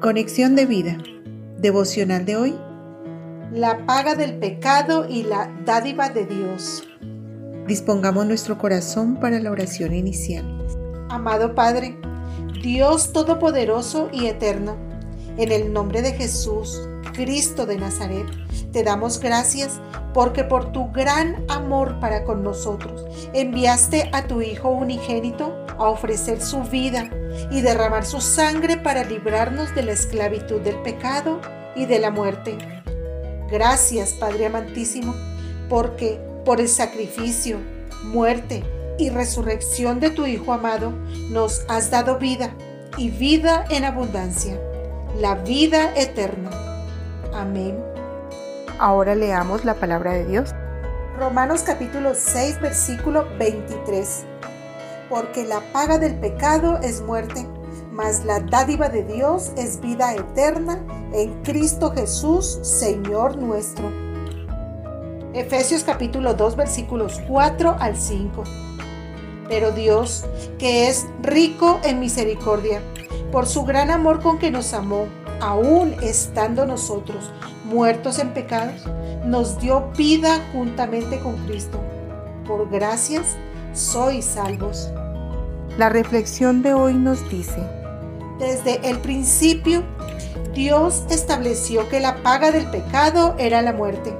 Conexión de vida. Devocional de hoy. La paga del pecado y la dádiva de Dios. Dispongamos nuestro corazón para la oración inicial. Amado Padre, Dios Todopoderoso y Eterno, en el nombre de Jesús, Cristo de Nazaret, te damos gracias porque por tu gran amor para con nosotros enviaste a tu Hijo unigénito a ofrecer su vida y derramar su sangre para librarnos de la esclavitud del pecado y de la muerte. Gracias, Padre amantísimo, porque por el sacrificio, muerte y resurrección de tu Hijo amado, nos has dado vida y vida en abundancia, la vida eterna. Amén. Ahora leamos la palabra de Dios. Romanos capítulo 6, versículo 23 porque la paga del pecado es muerte, mas la dádiva de Dios es vida eterna en Cristo Jesús, Señor nuestro. Efesios capítulo 2 versículos 4 al 5. Pero Dios, que es rico en misericordia, por su gran amor con que nos amó, aún estando nosotros muertos en pecados, nos dio vida juntamente con Cristo. Por gracias sois salvos. La reflexión de hoy nos dice, desde el principio, Dios estableció que la paga del pecado era la muerte,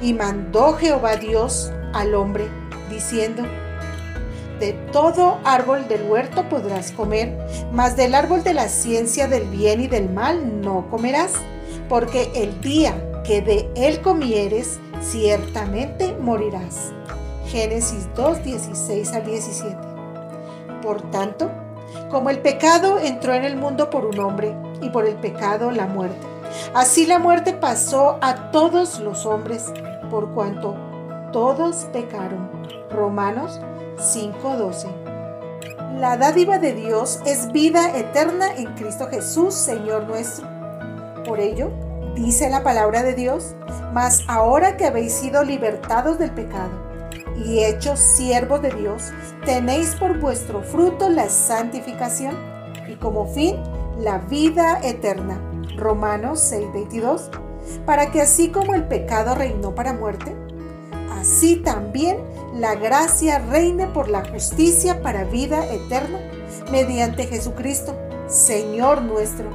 y mandó Jehová Dios al hombre, diciendo, de todo árbol del huerto podrás comer, mas del árbol de la ciencia del bien y del mal no comerás, porque el día que de él comieres, ciertamente morirás. Génesis 2, 16 al 17. Por tanto, como el pecado entró en el mundo por un hombre y por el pecado la muerte, así la muerte pasó a todos los hombres por cuanto todos pecaron. Romanos 5:12. La dádiva de Dios es vida eterna en Cristo Jesús, Señor nuestro. Por ello, dice la palabra de Dios, mas ahora que habéis sido libertados del pecado, y hechos siervos de Dios, tenéis por vuestro fruto la santificación y como fin la vida eterna. Romanos 6:22. Para que así como el pecado reinó para muerte, así también la gracia reine por la justicia para vida eterna mediante Jesucristo, Señor nuestro.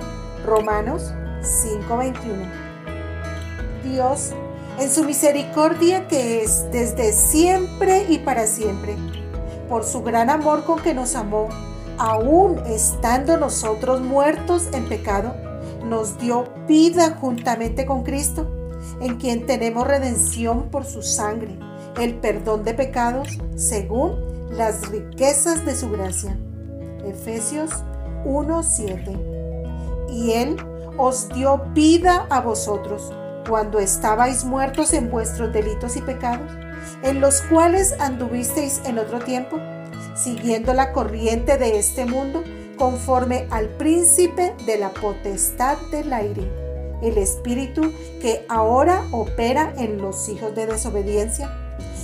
Romanos 5:21. Dios en su misericordia que es desde siempre y para siempre, por su gran amor con que nos amó, aún estando nosotros muertos en pecado, nos dio vida juntamente con Cristo, en quien tenemos redención por su sangre, el perdón de pecados según las riquezas de su gracia. Efesios 1:7. Y Él os dio vida a vosotros cuando estabais muertos en vuestros delitos y pecados, en los cuales anduvisteis en otro tiempo, siguiendo la corriente de este mundo, conforme al príncipe de la potestad del aire, el espíritu que ahora opera en los hijos de desobediencia,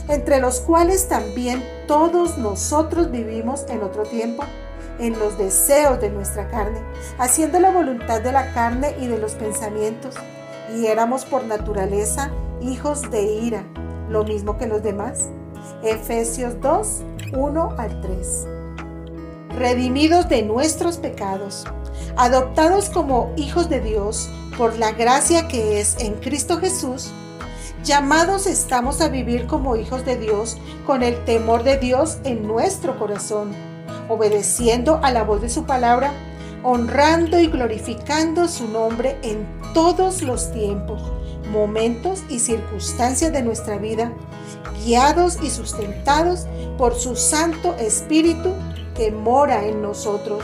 entre los cuales también todos nosotros vivimos en otro tiempo, en los deseos de nuestra carne, haciendo la voluntad de la carne y de los pensamientos y éramos por naturaleza hijos de ira, lo mismo que los demás. Efesios 2, 1 al 3. Redimidos de nuestros pecados, adoptados como hijos de Dios por la gracia que es en Cristo Jesús, llamados estamos a vivir como hijos de Dios con el temor de Dios en nuestro corazón, obedeciendo a la voz de su palabra honrando y glorificando su nombre en todos los tiempos, momentos y circunstancias de nuestra vida, guiados y sustentados por su Santo Espíritu que mora en nosotros.